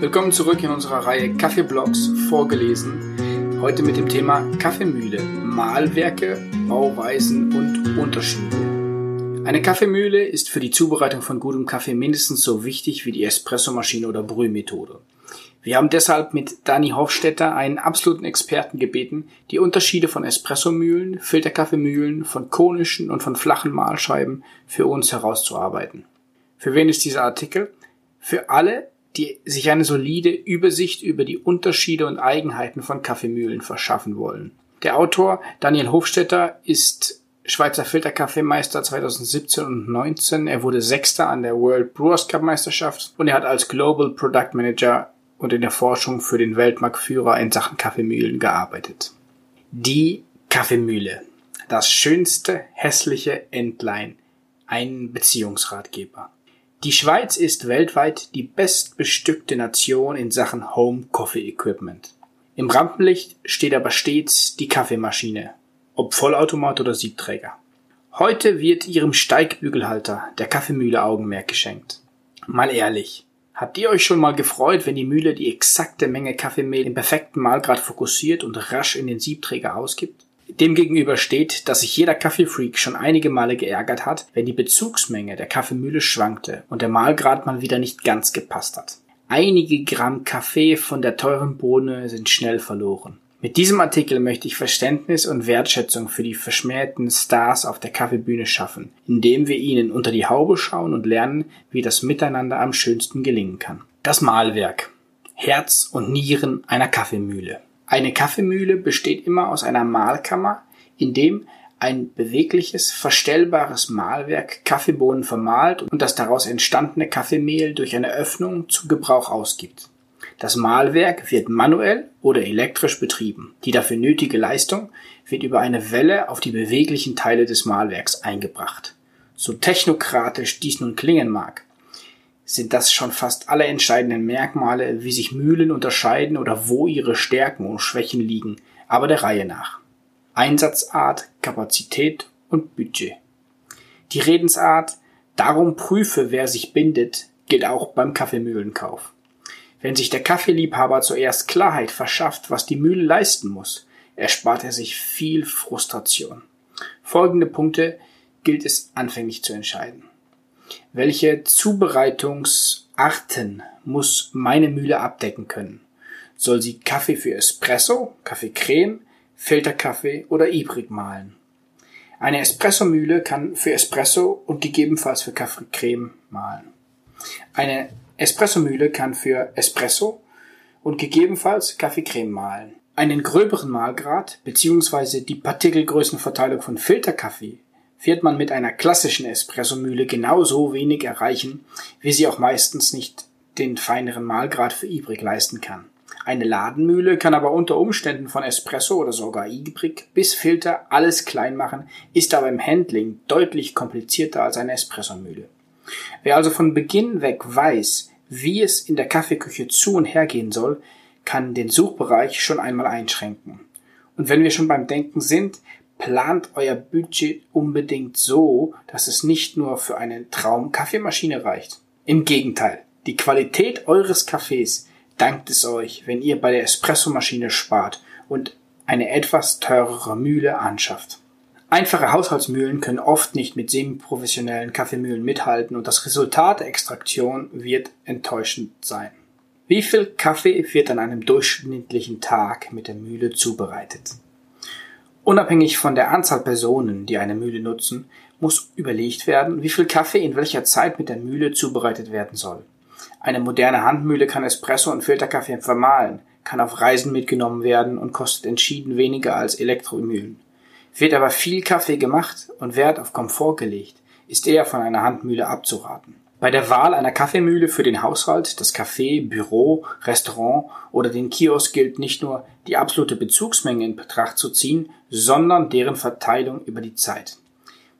Willkommen zurück in unserer Reihe Kaffeeblogs vorgelesen. Heute mit dem Thema Kaffeemühle, Mahlwerke, Bauweisen und Unterschiede. Eine Kaffeemühle ist für die Zubereitung von gutem Kaffee mindestens so wichtig wie die Espressomaschine oder Brühmethode. Wir haben deshalb mit Dani Hofstetter einen absoluten Experten gebeten, die Unterschiede von Espressomühlen, Filterkaffeemühlen, von konischen und von flachen Mahlscheiben für uns herauszuarbeiten. Für wen ist dieser Artikel? Für alle, die sich eine solide Übersicht über die Unterschiede und Eigenheiten von Kaffeemühlen verschaffen wollen. Der Autor Daniel Hofstetter ist Schweizer Filterkaffeemeister 2017 und 19. Er wurde Sechster an der World Brewers Cup Meisterschaft und er hat als Global Product Manager und in der Forschung für den Weltmarktführer in Sachen Kaffeemühlen gearbeitet. Die Kaffeemühle. Das schönste hässliche Entlein. Ein Beziehungsratgeber. Die Schweiz ist weltweit die bestbestückte Nation in Sachen Home Coffee Equipment. Im Rampenlicht steht aber stets die Kaffeemaschine, ob Vollautomat oder Siebträger. Heute wird ihrem Steigbügelhalter, der Kaffeemühle, Augenmerk geschenkt. Mal ehrlich, habt ihr euch schon mal gefreut, wenn die Mühle die exakte Menge Kaffeemehl im perfekten Mahlgrad fokussiert und rasch in den Siebträger ausgibt? Demgegenüber steht, dass sich jeder Kaffeefreak schon einige Male geärgert hat, wenn die Bezugsmenge der Kaffeemühle schwankte und der Mahlgrad mal wieder nicht ganz gepasst hat. Einige Gramm Kaffee von der teuren Bohne sind schnell verloren. Mit diesem Artikel möchte ich Verständnis und Wertschätzung für die verschmähten Stars auf der Kaffeebühne schaffen, indem wir ihnen unter die Haube schauen und lernen, wie das Miteinander am schönsten gelingen kann. Das Mahlwerk. Herz und Nieren einer Kaffeemühle. Eine Kaffeemühle besteht immer aus einer Mahlkammer, in dem ein bewegliches, verstellbares Mahlwerk Kaffeebohnen vermahlt und das daraus entstandene Kaffeemehl durch eine Öffnung zu Gebrauch ausgibt. Das Mahlwerk wird manuell oder elektrisch betrieben. Die dafür nötige Leistung wird über eine Welle auf die beweglichen Teile des Mahlwerks eingebracht. So technokratisch dies nun klingen mag, sind das schon fast alle entscheidenden Merkmale, wie sich Mühlen unterscheiden oder wo ihre Stärken und Schwächen liegen, aber der Reihe nach. Einsatzart, Kapazität und Budget. Die Redensart Darum prüfe, wer sich bindet, gilt auch beim Kaffeemühlenkauf. Wenn sich der Kaffeeliebhaber zuerst Klarheit verschafft, was die Mühle leisten muss, erspart er sich viel Frustration. Folgende Punkte gilt es anfänglich zu entscheiden. Welche Zubereitungsarten muss meine Mühle abdecken können? Soll sie Kaffee für Espresso, Kaffeecreme, Filterkaffee oder Ibrik mahlen? Eine Espressomühle kann für Espresso und gegebenenfalls für Kaffeecreme mahlen. Eine Espressomühle kann für Espresso und gegebenenfalls Kaffeecreme mahlen. Einen gröberen Mahlgrad bzw. die Partikelgrößenverteilung von Filterkaffee wird man mit einer klassischen Espressomühle genauso wenig erreichen, wie sie auch meistens nicht den feineren Mahlgrad für Ibrik leisten kann. Eine Ladenmühle kann aber unter Umständen von Espresso oder sogar Ibrik bis Filter alles klein machen, ist aber im Handling deutlich komplizierter als eine Espressomühle. Wer also von Beginn weg weiß, wie es in der Kaffeeküche zu und her gehen soll, kann den Suchbereich schon einmal einschränken. Und wenn wir schon beim Denken sind, plant euer Budget unbedingt so, dass es nicht nur für eine Traum-Kaffeemaschine reicht. Im Gegenteil, die Qualität eures Kaffees dankt es euch, wenn ihr bei der Espressomaschine spart und eine etwas teurere Mühle anschafft. Einfache Haushaltsmühlen können oft nicht mit semi-professionellen Kaffeemühlen mithalten und das Resultat der Extraktion wird enttäuschend sein. Wie viel Kaffee wird an einem durchschnittlichen Tag mit der Mühle zubereitet? Unabhängig von der Anzahl Personen, die eine Mühle nutzen, muss überlegt werden, wie viel Kaffee in welcher Zeit mit der Mühle zubereitet werden soll. Eine moderne Handmühle kann Espresso und Filterkaffee vermahlen, kann auf Reisen mitgenommen werden und kostet entschieden weniger als Elektromühlen. Wird aber viel Kaffee gemacht und Wert auf Komfort gelegt, ist eher von einer Handmühle abzuraten. Bei der Wahl einer Kaffeemühle für den Haushalt, das Café, Büro, Restaurant oder den Kiosk gilt nicht nur die absolute Bezugsmenge in Betracht zu ziehen, sondern deren Verteilung über die Zeit.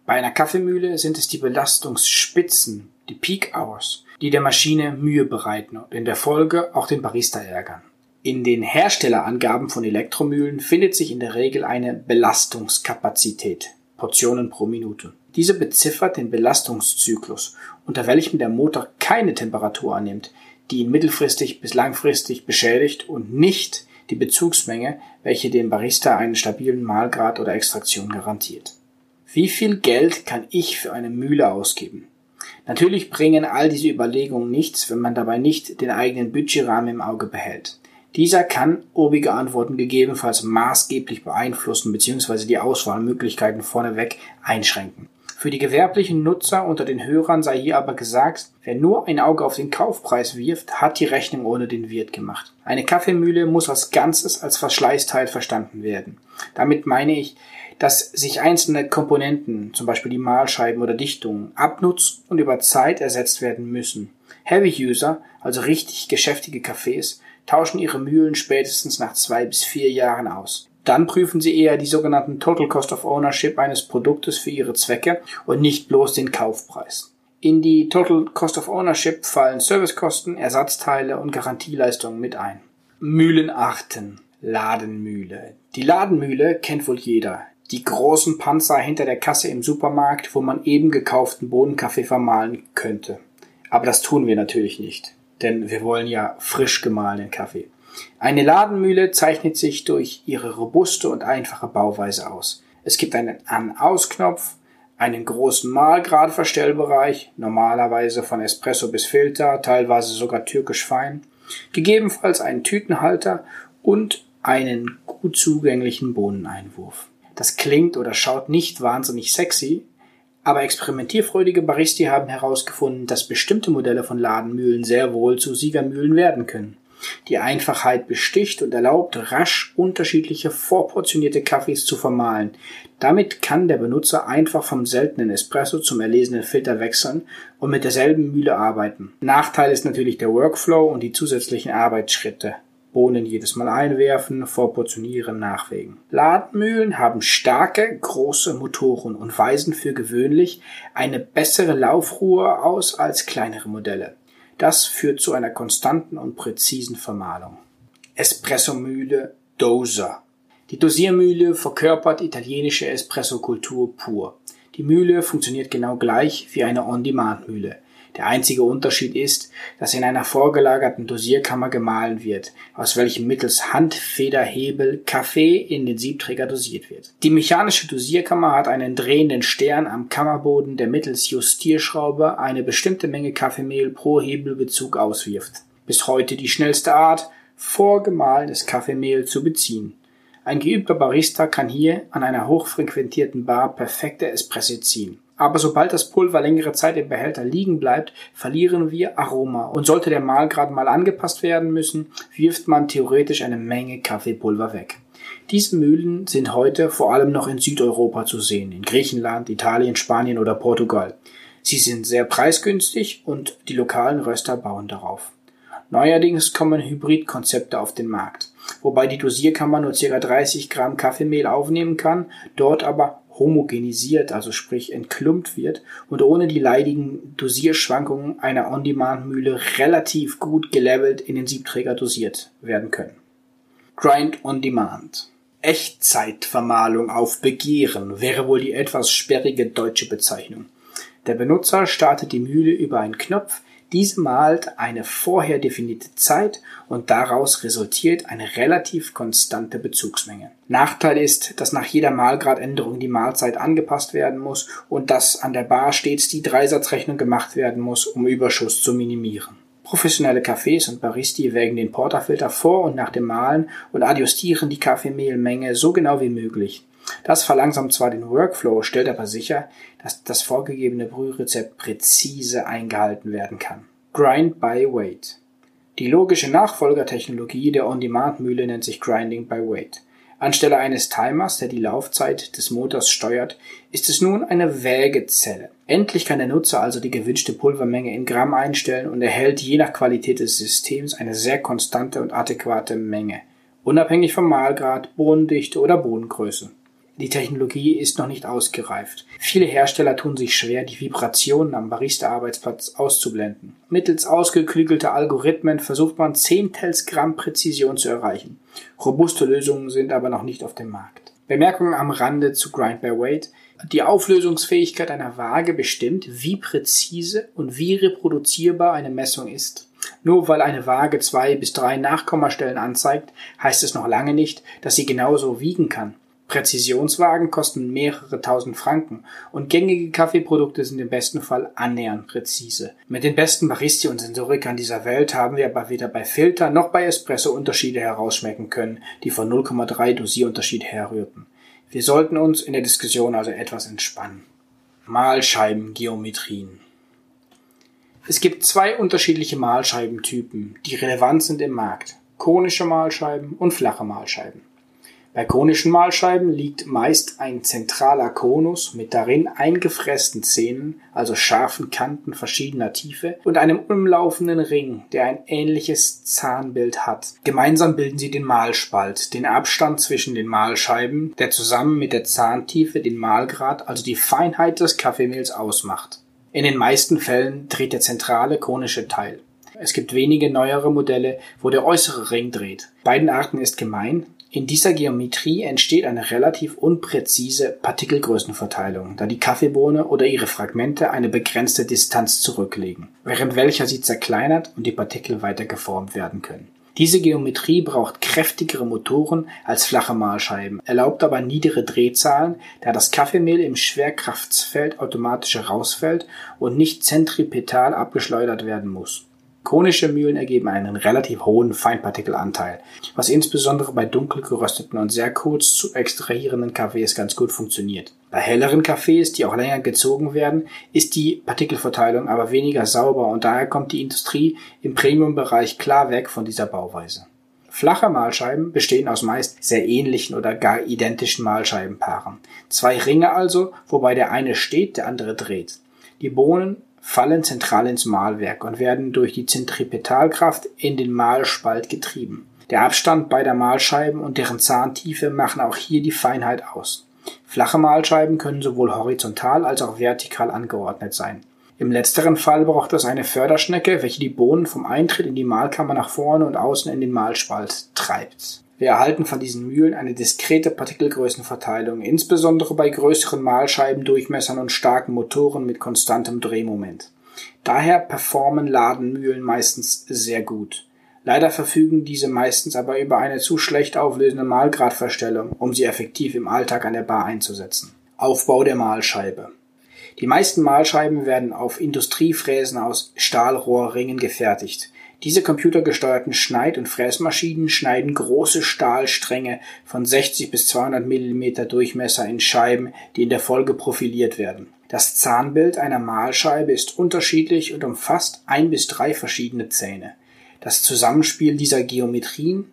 Bei einer Kaffeemühle sind es die Belastungsspitzen, die Peak Hours, die der Maschine Mühe bereiten und in der Folge auch den Barista ärgern. In den Herstellerangaben von Elektromühlen findet sich in der Regel eine Belastungskapazität, Portionen pro Minute. Diese beziffert den Belastungszyklus, unter welchem der Motor keine Temperatur annimmt, die ihn mittelfristig bis langfristig beschädigt und nicht die Bezugsmenge, welche dem Barista einen stabilen Mahlgrad oder Extraktion garantiert. Wie viel Geld kann ich für eine Mühle ausgeben? Natürlich bringen all diese Überlegungen nichts, wenn man dabei nicht den eigenen Budgetrahmen im Auge behält. Dieser kann obige Antworten gegebenenfalls maßgeblich beeinflussen bzw. die Auswahlmöglichkeiten vorneweg einschränken. Für die gewerblichen Nutzer unter den Hörern sei hier aber gesagt, wer nur ein Auge auf den Kaufpreis wirft, hat die Rechnung ohne den Wirt gemacht. Eine Kaffeemühle muss als Ganzes als Verschleißteil verstanden werden. Damit meine ich, dass sich einzelne Komponenten, zum Beispiel die Mahlscheiben oder Dichtungen, abnutzen und über Zeit ersetzt werden müssen. Heavy-User, also richtig geschäftige Cafés, tauschen ihre Mühlen spätestens nach zwei bis vier Jahren aus. Dann prüfen sie eher die sogenannten Total Cost of Ownership eines Produktes für ihre Zwecke und nicht bloß den Kaufpreis. In die Total Cost of Ownership fallen Servicekosten, Ersatzteile und Garantieleistungen mit ein. Mühlenarten. Ladenmühle. Die Ladenmühle kennt wohl jeder. Die großen Panzer hinter der Kasse im Supermarkt, wo man eben gekauften Bohnenkaffee vermahlen könnte. Aber das tun wir natürlich nicht denn wir wollen ja frisch gemahlenen Kaffee. Eine Ladenmühle zeichnet sich durch ihre robuste und einfache Bauweise aus. Es gibt einen An-Aus-Knopf, einen großen Mahlgradverstellbereich, normalerweise von Espresso bis Filter, teilweise sogar türkisch fein, gegebenenfalls einen Tütenhalter und einen gut zugänglichen Bohneneinwurf. Das klingt oder schaut nicht wahnsinnig sexy, aber experimentierfreudige Baristi haben herausgefunden, dass bestimmte Modelle von Ladenmühlen sehr wohl zu Siegermühlen werden können. Die Einfachheit besticht und erlaubt rasch unterschiedliche vorportionierte Kaffees zu vermahlen. Damit kann der Benutzer einfach vom seltenen Espresso zum erlesenen Filter wechseln und mit derselben Mühle arbeiten. Nachteil ist natürlich der Workflow und die zusätzlichen Arbeitsschritte. Bohnen jedes Mal einwerfen, vorportionieren, nachwägen. Ladenmühlen haben starke, große Motoren und weisen für gewöhnlich eine bessere Laufruhe aus als kleinere Modelle. Das führt zu einer konstanten und präzisen Vermahlung. Espressomühle Doser. Die Dosiermühle verkörpert italienische Espressokultur pur. Die Mühle funktioniert genau gleich wie eine On-Demand-Mühle. Der einzige Unterschied ist, dass in einer vorgelagerten Dosierkammer gemahlen wird, aus welchem mittels Handfederhebel Kaffee in den Siebträger dosiert wird. Die mechanische Dosierkammer hat einen drehenden Stern am Kammerboden, der mittels Justierschraube eine bestimmte Menge Kaffeemehl pro Hebelbezug auswirft. Bis heute die schnellste Art, vorgemahlenes Kaffeemehl zu beziehen. Ein geübter Barista kann hier an einer hochfrequentierten Bar perfekte Espresso ziehen. Aber sobald das Pulver längere Zeit im Behälter liegen bleibt, verlieren wir Aroma. Und sollte der Mahlgrad mal angepasst werden müssen, wirft man theoretisch eine Menge Kaffeepulver weg. Diese Mühlen sind heute vor allem noch in Südeuropa zu sehen, in Griechenland, Italien, Spanien oder Portugal. Sie sind sehr preisgünstig und die lokalen Röster bauen darauf. Neuerdings kommen Hybridkonzepte auf den Markt, wobei die Dosierkammer nur ca. 30 Gramm Kaffeemehl aufnehmen kann, dort aber homogenisiert, also sprich entklumpt wird und ohne die leidigen Dosierschwankungen einer On-Demand-Mühle relativ gut gelevelt in den Siebträger dosiert werden können. Grind on Demand. Echtzeitvermahlung auf Begehren wäre wohl die etwas sperrige deutsche Bezeichnung. Der Benutzer startet die Mühle über einen Knopf, diese malt eine vorher definierte Zeit und daraus resultiert eine relativ konstante Bezugsmenge. Nachteil ist, dass nach jeder Malgradänderung die Mahlzeit angepasst werden muss und dass an der Bar stets die Dreisatzrechnung gemacht werden muss, um Überschuss zu minimieren. Professionelle Cafés und Baristi wägen den Porterfilter vor und nach dem Mahlen und adjustieren die Kaffeemehlmenge so genau wie möglich. Das verlangsamt zwar den Workflow, stellt aber sicher, dass das vorgegebene Brührezept präzise eingehalten werden kann. Grind by Weight. Die logische Nachfolgertechnologie der On-Demand-Mühle nennt sich Grinding by Weight. Anstelle eines Timers, der die Laufzeit des Motors steuert, ist es nun eine Wägezelle. Endlich kann der Nutzer also die gewünschte Pulvermenge in Gramm einstellen und erhält je nach Qualität des Systems eine sehr konstante und adäquate Menge, unabhängig vom Mahlgrad, Bohnendichte oder Bohnengröße. Die Technologie ist noch nicht ausgereift. Viele Hersteller tun sich schwer, die Vibrationen am Barista-Arbeitsplatz auszublenden. Mittels ausgeklügelter Algorithmen versucht man Zehntels Gramm Präzision zu erreichen. Robuste Lösungen sind aber noch nicht auf dem Markt. Bemerkungen am Rande zu Grind by Weight. Die Auflösungsfähigkeit einer Waage bestimmt, wie präzise und wie reproduzierbar eine Messung ist. Nur weil eine Waage zwei bis drei Nachkommastellen anzeigt, heißt es noch lange nicht, dass sie genauso wiegen kann. Präzisionswagen kosten mehrere tausend Franken und gängige Kaffeeprodukte sind im besten Fall annähernd präzise. Mit den besten Baristi und Sensorikern dieser Welt haben wir aber weder bei Filter noch bei Espresso Unterschiede herausschmecken können, die von 0,3 Dosierunterschied herrührten. Wir sollten uns in der Diskussion also etwas entspannen. Mahlscheibengeometrien es gibt zwei unterschiedliche Mahlscheibentypen, die relevant sind im Markt. Konische Mahlscheiben und flache Mahlscheiben. Bei konischen Mahlscheiben liegt meist ein zentraler Konus mit darin eingefressten Zähnen, also scharfen Kanten verschiedener Tiefe und einem umlaufenden Ring, der ein ähnliches Zahnbild hat. Gemeinsam bilden sie den Mahlspalt, den Abstand zwischen den Mahlscheiben, der zusammen mit der Zahntiefe den Mahlgrad, also die Feinheit des Kaffeemehls ausmacht. In den meisten Fällen dreht der zentrale konische Teil. Es gibt wenige neuere Modelle, wo der äußere Ring dreht. Beiden Arten ist gemein, in dieser Geometrie entsteht eine relativ unpräzise Partikelgrößenverteilung, da die Kaffeebohne oder ihre Fragmente eine begrenzte Distanz zurücklegen, während welcher sie zerkleinert und die Partikel weiter geformt werden können. Diese Geometrie braucht kräftigere Motoren als flache Mahlscheiben, erlaubt aber niedere Drehzahlen, da das Kaffeemehl im Schwerkraftsfeld automatisch herausfällt und nicht zentripetal abgeschleudert werden muss Konische Mühlen ergeben einen relativ hohen Feinpartikelanteil, was insbesondere bei dunkel gerösteten und sehr kurz zu extrahierenden Kaffees ganz gut funktioniert. Bei helleren Kaffees, die auch länger gezogen werden, ist die Partikelverteilung aber weniger sauber und daher kommt die Industrie im Premium-Bereich klar weg von dieser Bauweise. Flache Mahlscheiben bestehen aus meist sehr ähnlichen oder gar identischen Mahlscheibenpaaren. Zwei Ringe also, wobei der eine steht, der andere dreht. Die Bohnen fallen zentral ins Mahlwerk und werden durch die Zentripetalkraft in den Mahlspalt getrieben. Der Abstand beider Mahlscheiben und deren Zahntiefe machen auch hier die Feinheit aus. Flache Mahlscheiben können sowohl horizontal als auch vertikal angeordnet sein. Im letzteren Fall braucht es eine Förderschnecke, welche die Bohnen vom Eintritt in die Mahlkammer nach vorne und außen in den Mahlspalt treibt. Wir erhalten von diesen Mühlen eine diskrete Partikelgrößenverteilung, insbesondere bei größeren Mahlscheibendurchmessern und starken Motoren mit konstantem Drehmoment. Daher performen Ladenmühlen meistens sehr gut. Leider verfügen diese meistens aber über eine zu schlecht auflösende Mahlgradverstellung, um sie effektiv im Alltag an der Bar einzusetzen. Aufbau der Mahlscheibe. Die meisten Mahlscheiben werden auf Industriefräsen aus Stahlrohrringen gefertigt. Diese computergesteuerten Schneid- und Fräsmaschinen schneiden große Stahlstränge von 60 bis 200 mm Durchmesser in Scheiben, die in der Folge profiliert werden. Das Zahnbild einer Mahlscheibe ist unterschiedlich und umfasst ein bis drei verschiedene Zähne. Das Zusammenspiel dieser Geometrien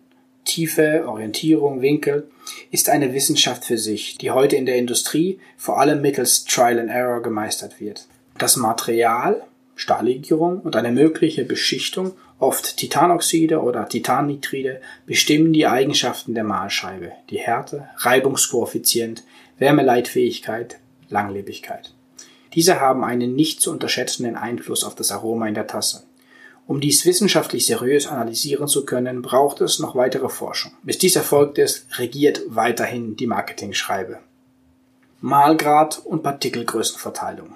Tiefe, Orientierung, Winkel ist eine Wissenschaft für sich, die heute in der Industrie vor allem mittels Trial and Error gemeistert wird. Das Material, Stahllegierung und eine mögliche Beschichtung Oft Titanoxide oder Titannitride bestimmen die Eigenschaften der Mahlscheibe, die Härte, Reibungskoeffizient, Wärmeleitfähigkeit, Langlebigkeit. Diese haben einen nicht zu unterschätzenden Einfluss auf das Aroma in der Tasse. Um dies wissenschaftlich seriös analysieren zu können, braucht es noch weitere Forschung. Bis dies erfolgt ist, regiert weiterhin die Marketingschreibe. Mahlgrad und Partikelgrößenverteilung.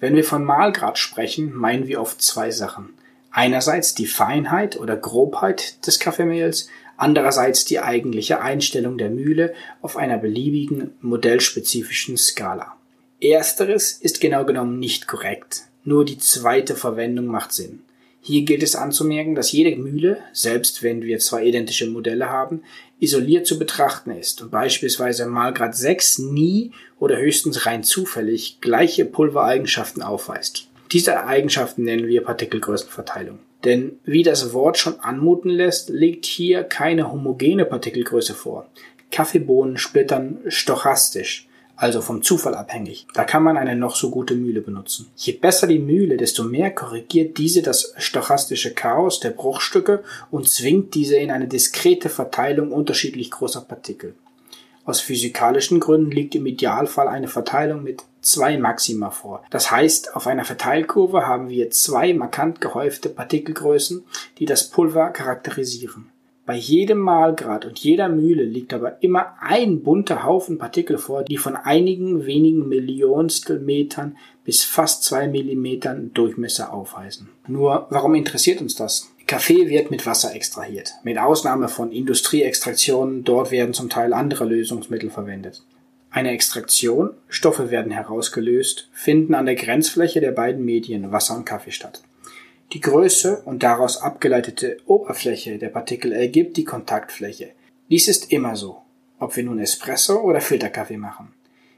Wenn wir von Mahlgrad sprechen, meinen wir oft zwei Sachen. Einerseits die Feinheit oder Grobheit des Kaffeemehls, andererseits die eigentliche Einstellung der Mühle auf einer beliebigen modellspezifischen Skala. Ersteres ist genau genommen nicht korrekt, nur die zweite Verwendung macht Sinn. Hier gilt es anzumerken, dass jede Mühle, selbst wenn wir zwei identische Modelle haben, isoliert zu betrachten ist und beispielsweise Malgrad 6 nie oder höchstens rein zufällig gleiche Pulvereigenschaften aufweist. Diese Eigenschaften nennen wir Partikelgrößenverteilung. Denn wie das Wort schon anmuten lässt, liegt hier keine homogene Partikelgröße vor. Kaffeebohnen splittern stochastisch, also vom Zufall abhängig. Da kann man eine noch so gute Mühle benutzen. Je besser die Mühle, desto mehr korrigiert diese das stochastische Chaos der Bruchstücke und zwingt diese in eine diskrete Verteilung unterschiedlich großer Partikel. Aus physikalischen Gründen liegt im Idealfall eine Verteilung mit zwei Maxima vor. Das heißt, auf einer Verteilkurve haben wir zwei markant gehäufte Partikelgrößen, die das Pulver charakterisieren. Bei jedem Mahlgrad und jeder Mühle liegt aber immer ein bunter Haufen Partikel vor, die von einigen wenigen Millionstel Metern bis fast zwei Millimetern Durchmesser aufweisen. Nur, warum interessiert uns das? Kaffee wird mit Wasser extrahiert. Mit Ausnahme von Industrieextraktionen, dort werden zum Teil andere Lösungsmittel verwendet. Eine Extraktion, Stoffe werden herausgelöst, finden an der Grenzfläche der beiden Medien Wasser und Kaffee statt. Die Größe und daraus abgeleitete Oberfläche der Partikel ergibt die Kontaktfläche. Dies ist immer so, ob wir nun Espresso oder Filterkaffee machen.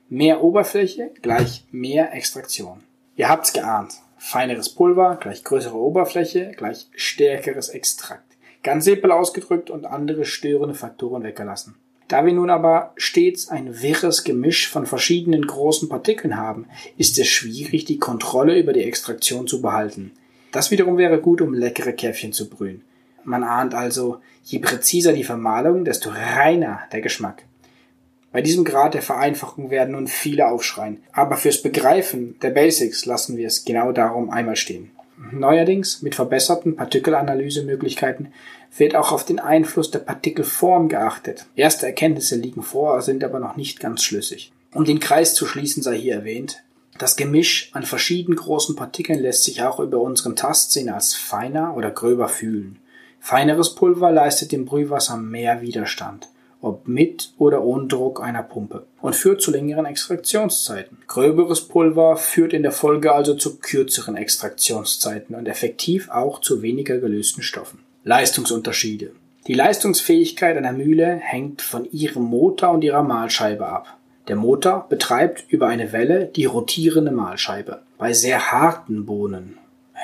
Mehr Oberfläche gleich mehr Extraktion. Ihr habt's geahnt. Feineres Pulver gleich größere Oberfläche gleich stärkeres Extrakt. Ganz simpel ausgedrückt und andere störende Faktoren weggelassen. Da wir nun aber stets ein wirres Gemisch von verschiedenen großen Partikeln haben, ist es schwierig, die Kontrolle über die Extraktion zu behalten. Das wiederum wäre gut, um leckere Käffchen zu brühen. Man ahnt also, je präziser die Vermahlung, desto reiner der Geschmack. Bei diesem Grad der Vereinfachung werden nun viele aufschreien, aber fürs Begreifen der Basics lassen wir es genau darum einmal stehen. Neuerdings mit verbesserten Partikelanalysemöglichkeiten wird auch auf den Einfluss der Partikelform geachtet. Erste Erkenntnisse liegen vor, sind aber noch nicht ganz schlüssig. Um den Kreis zu schließen sei hier erwähnt, das Gemisch an verschieden großen Partikeln lässt sich auch über unseren Tastsinn als feiner oder gröber fühlen. Feineres Pulver leistet dem Brühwasser mehr Widerstand, ob mit oder ohne Druck einer Pumpe, und führt zu längeren Extraktionszeiten. Gröberes Pulver führt in der Folge also zu kürzeren Extraktionszeiten und effektiv auch zu weniger gelösten Stoffen. Leistungsunterschiede. Die Leistungsfähigkeit einer Mühle hängt von ihrem Motor und ihrer Mahlscheibe ab. Der Motor betreibt über eine Welle die rotierende Mahlscheibe. Bei sehr harten Bohnen,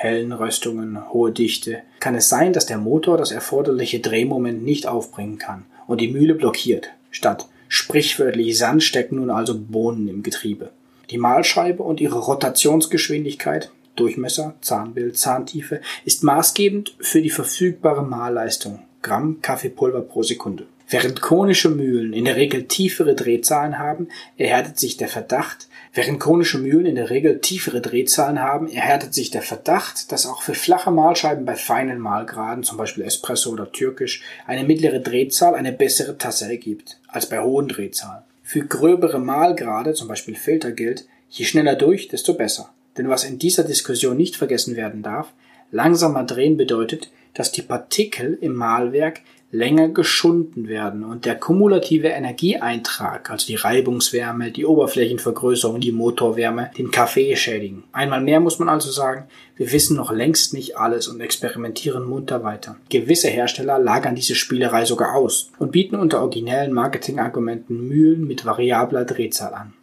hellen Röstungen, hohe Dichte, kann es sein, dass der Motor das erforderliche Drehmoment nicht aufbringen kann und die Mühle blockiert. Statt sprichwörtlich Sand stecken nun also Bohnen im Getriebe. Die Mahlscheibe und ihre Rotationsgeschwindigkeit, Durchmesser, Zahnbild, Zahntiefe, ist maßgebend für die verfügbare Mahlleistung, Gramm Kaffeepulver pro Sekunde. Während konische Mühlen in der Regel tiefere Drehzahlen haben, erhärtet sich der Verdacht, während konische Mühlen in der Regel tiefere Drehzahlen haben, erhärtet sich der Verdacht, dass auch für flache Mahlscheiben bei feinen Mahlgraden, zum Beispiel Espresso oder Türkisch, eine mittlere Drehzahl eine bessere Tasse ergibt, als bei hohen Drehzahlen. Für gröbere Mahlgrade, zum Beispiel Filter gilt, je schneller durch, desto besser. Denn was in dieser Diskussion nicht vergessen werden darf, langsamer drehen bedeutet, dass die Partikel im Mahlwerk länger geschunden werden und der kumulative Energieeintrag, also die Reibungswärme, die Oberflächenvergrößerung, die Motorwärme, den Kaffee schädigen. Einmal mehr muss man also sagen, wir wissen noch längst nicht alles und experimentieren munter weiter. Gewisse Hersteller lagern diese Spielerei sogar aus und bieten unter originellen Marketingargumenten Mühlen mit variabler Drehzahl an.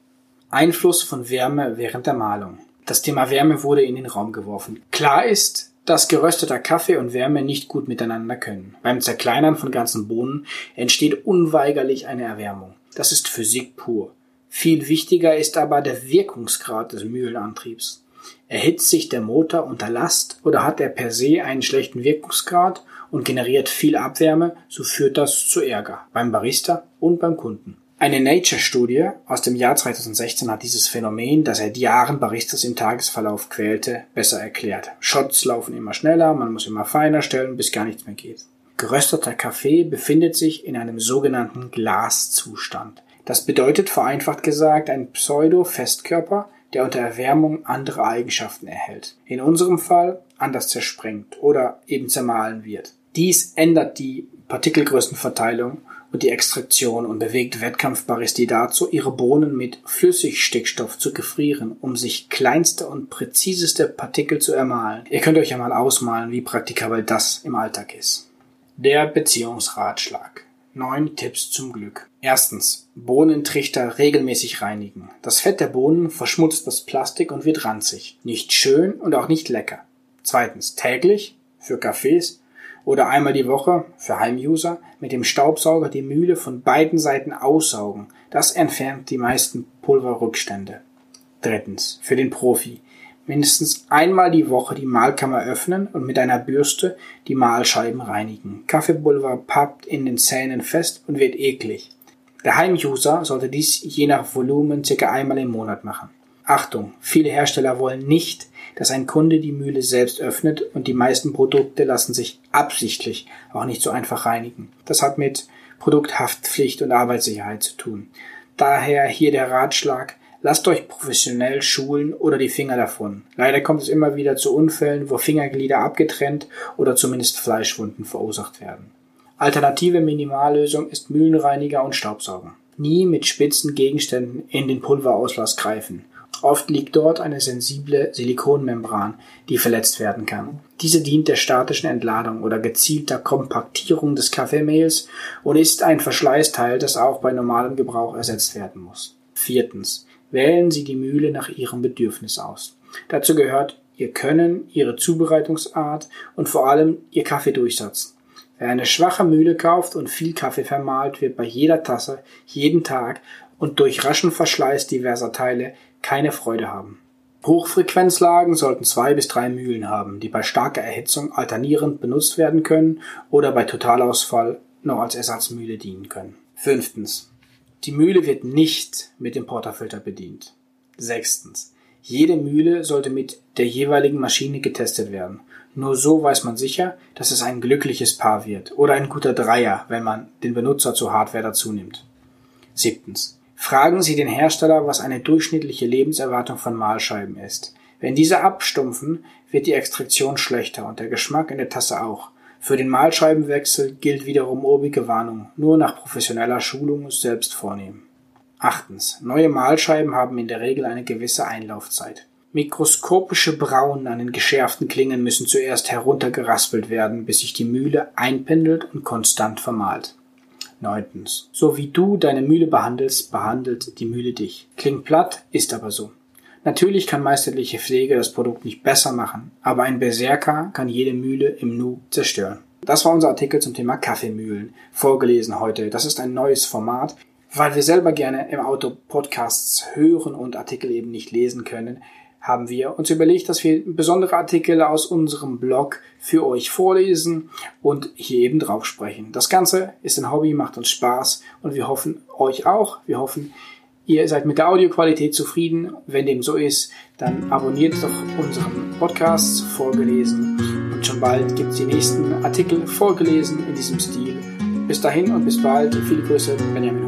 Einfluss von Wärme während der Mahlung. Das Thema Wärme wurde in den Raum geworfen. Klar ist, dass gerösteter Kaffee und Wärme nicht gut miteinander können. Beim Zerkleinern von ganzen Bohnen entsteht unweigerlich eine Erwärmung. Das ist Physik pur. Viel wichtiger ist aber der Wirkungsgrad des Mühlenantriebs. Erhitzt sich der Motor unter Last oder hat er per se einen schlechten Wirkungsgrad und generiert viel Abwärme, so führt das zu Ärger beim Barista und beim Kunden. Eine Nature-Studie aus dem Jahr 2016 hat dieses Phänomen, das seit Jahren Baristas im Tagesverlauf quälte, besser erklärt. Shots laufen immer schneller, man muss immer feiner stellen, bis gar nichts mehr geht. Gerösteter Kaffee befindet sich in einem sogenannten Glaszustand. Das bedeutet vereinfacht gesagt ein Pseudo-Festkörper, der unter Erwärmung andere Eigenschaften erhält. In unserem Fall anders zersprengt oder eben zermahlen wird. Dies ändert die Partikelgrößenverteilung und die Extraktion und bewegt Wettkampfbaristi dazu, ihre Bohnen mit Flüssigstickstoff zu gefrieren, um sich kleinste und präziseste Partikel zu ermahlen. Ihr könnt euch ja mal ausmalen, wie praktikabel das im Alltag ist. Der Beziehungsratschlag. Neun Tipps zum Glück. Erstens. Bohnentrichter regelmäßig reinigen. Das Fett der Bohnen verschmutzt das Plastik und wird ranzig. Nicht schön und auch nicht lecker. Zweitens. Täglich für Kaffees oder einmal die Woche für Heimuser mit dem Staubsauger die Mühle von beiden Seiten aussaugen. Das entfernt die meisten Pulverrückstände. Drittens. Für den Profi. Mindestens einmal die Woche die Mahlkammer öffnen und mit einer Bürste die Mahlscheiben reinigen. Kaffeepulver pappt in den Zähnen fest und wird eklig. Der Heimuser sollte dies je nach Volumen circa einmal im Monat machen. Achtung, viele Hersteller wollen nicht, dass ein Kunde die Mühle selbst öffnet und die meisten Produkte lassen sich absichtlich auch nicht so einfach reinigen. Das hat mit Produkthaftpflicht und Arbeitssicherheit zu tun. Daher hier der Ratschlag, lasst euch professionell schulen oder die Finger davon. Leider kommt es immer wieder zu Unfällen, wo Fingerglieder abgetrennt oder zumindest Fleischwunden verursacht werden. Alternative Minimallösung ist Mühlenreiniger und Staubsaugen. Nie mit spitzen Gegenständen in den Pulverauslass greifen. Oft liegt dort eine sensible Silikonmembran, die verletzt werden kann. Diese dient der statischen Entladung oder gezielter Kompaktierung des Kaffeemehls und ist ein Verschleißteil, das auch bei normalem Gebrauch ersetzt werden muss. Viertens. Wählen Sie die Mühle nach Ihrem Bedürfnis aus. Dazu gehört Ihr Können, Ihre Zubereitungsart und vor allem Ihr Kaffeedurchsatz. Wer eine schwache Mühle kauft und viel Kaffee vermahlt, wird bei jeder Tasse, jeden Tag und durch raschen Verschleiß diverser Teile keine Freude haben. Hochfrequenzlagen sollten zwei bis drei Mühlen haben, die bei starker Erhitzung alternierend benutzt werden können oder bei Totalausfall noch als Ersatzmühle dienen können. Fünftens. Die Mühle wird nicht mit dem Porterfilter bedient. Sechstens. Jede Mühle sollte mit der jeweiligen Maschine getestet werden. Nur so weiß man sicher, dass es ein glückliches Paar wird oder ein guter Dreier, wenn man den Benutzer zur Hardware dazu nimmt. Siebtens. Fragen Sie den Hersteller, was eine durchschnittliche Lebenserwartung von Mahlscheiben ist. Wenn diese abstumpfen, wird die Extraktion schlechter und der Geschmack in der Tasse auch. Für den Mahlscheibenwechsel gilt wiederum obige Warnung, nur nach professioneller Schulung selbst vornehmen. Achtens. Neue Mahlscheiben haben in der Regel eine gewisse Einlaufzeit. Mikroskopische Brauen an den geschärften Klingen müssen zuerst heruntergeraspelt werden, bis sich die Mühle einpendelt und konstant vermahlt. Neuntens. So wie du deine Mühle behandelst, behandelt die Mühle dich. Klingt platt, ist aber so. Natürlich kann meisterliche Pflege das Produkt nicht besser machen, aber ein Berserker kann jede Mühle im Nu zerstören. Das war unser Artikel zum Thema Kaffeemühlen, vorgelesen heute. Das ist ein neues Format. Weil wir selber gerne im Auto Podcasts hören und Artikel eben nicht lesen können, haben wir uns überlegt, dass wir besondere Artikel aus unserem Blog für euch vorlesen und hier eben drauf sprechen. Das Ganze ist ein Hobby, macht uns Spaß und wir hoffen euch auch. Wir hoffen, ihr seid mit der Audioqualität zufrieden. Wenn dem so ist, dann abonniert doch unseren Podcast vorgelesen und schon bald gibt es die nächsten Artikel vorgelesen in diesem Stil. Bis dahin und bis bald. Viele Grüße, Benjamin.